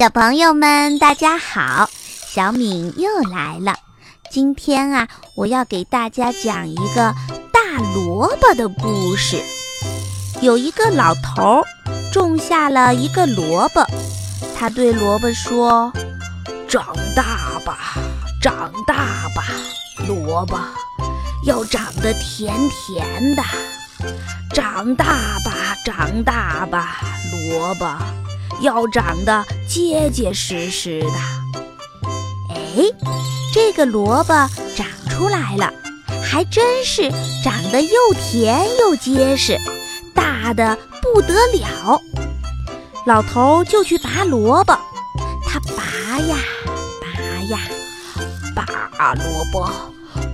小朋友们，大家好！小敏又来了。今天啊，我要给大家讲一个大萝卜的故事。有一个老头种下了一个萝卜，他对萝卜说：“长大吧，长大吧，萝卜，要长得甜甜的。长大吧，长大吧，萝卜。”要长得结结实实的。哎，这个萝卜长出来了，还真是长得又甜又结实，大的不得了。老头就去拔萝卜，他拔呀拔呀，拔萝卜，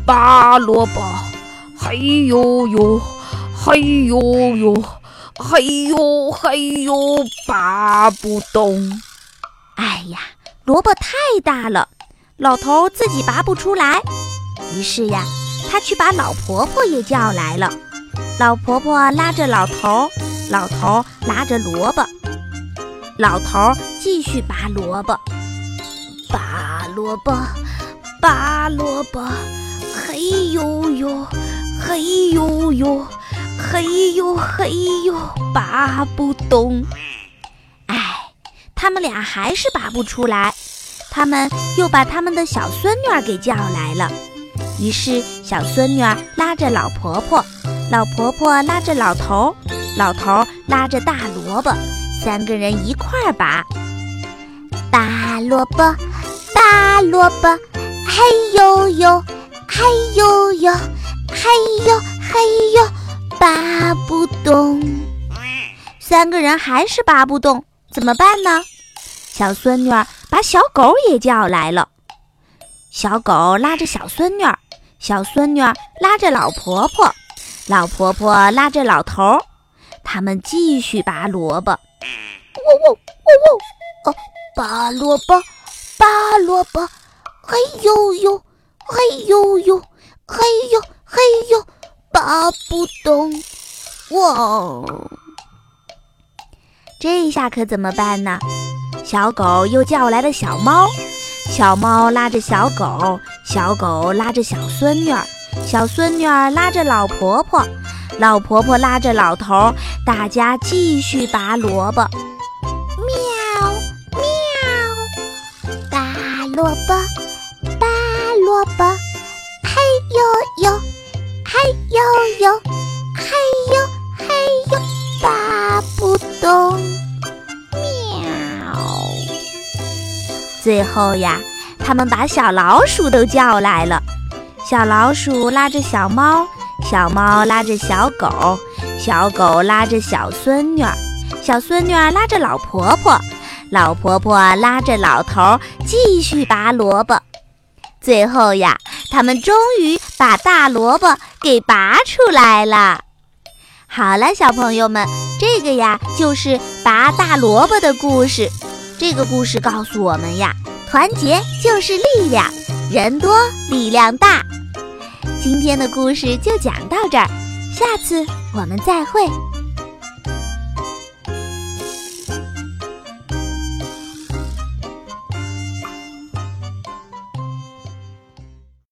拔萝卜，嘿呦呦，嘿呦呦。嘿呦嘿呦，拔不动！哎呀，萝卜太大了，老头自己拔不出来。于是呀，他去把老婆婆也叫来了。老婆婆拉着老头，老头拉着萝卜，老头继续拔萝卜，拔萝卜，拔萝卜，嘿呦呦，嘿呦呦。嘿呦嘿呦，拔不动！哎，他们俩还是拔不出来。他们又把他们的小孙女儿给叫来了。于是小孙女儿拉着老婆婆，老婆婆拉着老头，老头拉着大萝卜，三个人一块儿拔。拔萝卜，拔萝卜，嘿呦呦，嘿呦呦，嘿呦嘿呦。拔不动，三个人还是拔不动，怎么办呢？小孙女儿把小狗也叫来了，小狗拉着小孙女儿，小孙女儿拉着老婆婆，老婆婆拉着老头儿，他们继续拔萝卜。喔喔喔喔，哦，拔萝卜，拔萝卜，嘿呦呦，嘿呦呦，嘿呦嘿呦。拔不动，哇！这下可怎么办呢？小狗又叫来了小猫，小猫拉着小狗，小狗拉着小孙女儿，小孙女儿拉着老婆婆，老婆婆拉着老头，大家继续拔萝卜。喵喵，拔萝卜，拔萝卜，嘿呦呦，嘿呦嘿呦，拔不动。喵。最后呀，他们把小老鼠都叫来了。小老鼠拉着小猫，小猫拉着小狗，小狗拉着小孙女儿，小孙女儿拉着老婆婆，老婆婆拉着老头，继续拔萝卜。最后呀。他们终于把大萝卜给拔出来了。好了，小朋友们，这个呀就是拔大萝卜的故事。这个故事告诉我们呀，团结就是力量，人多力量大。今天的故事就讲到这儿，下次我们再会。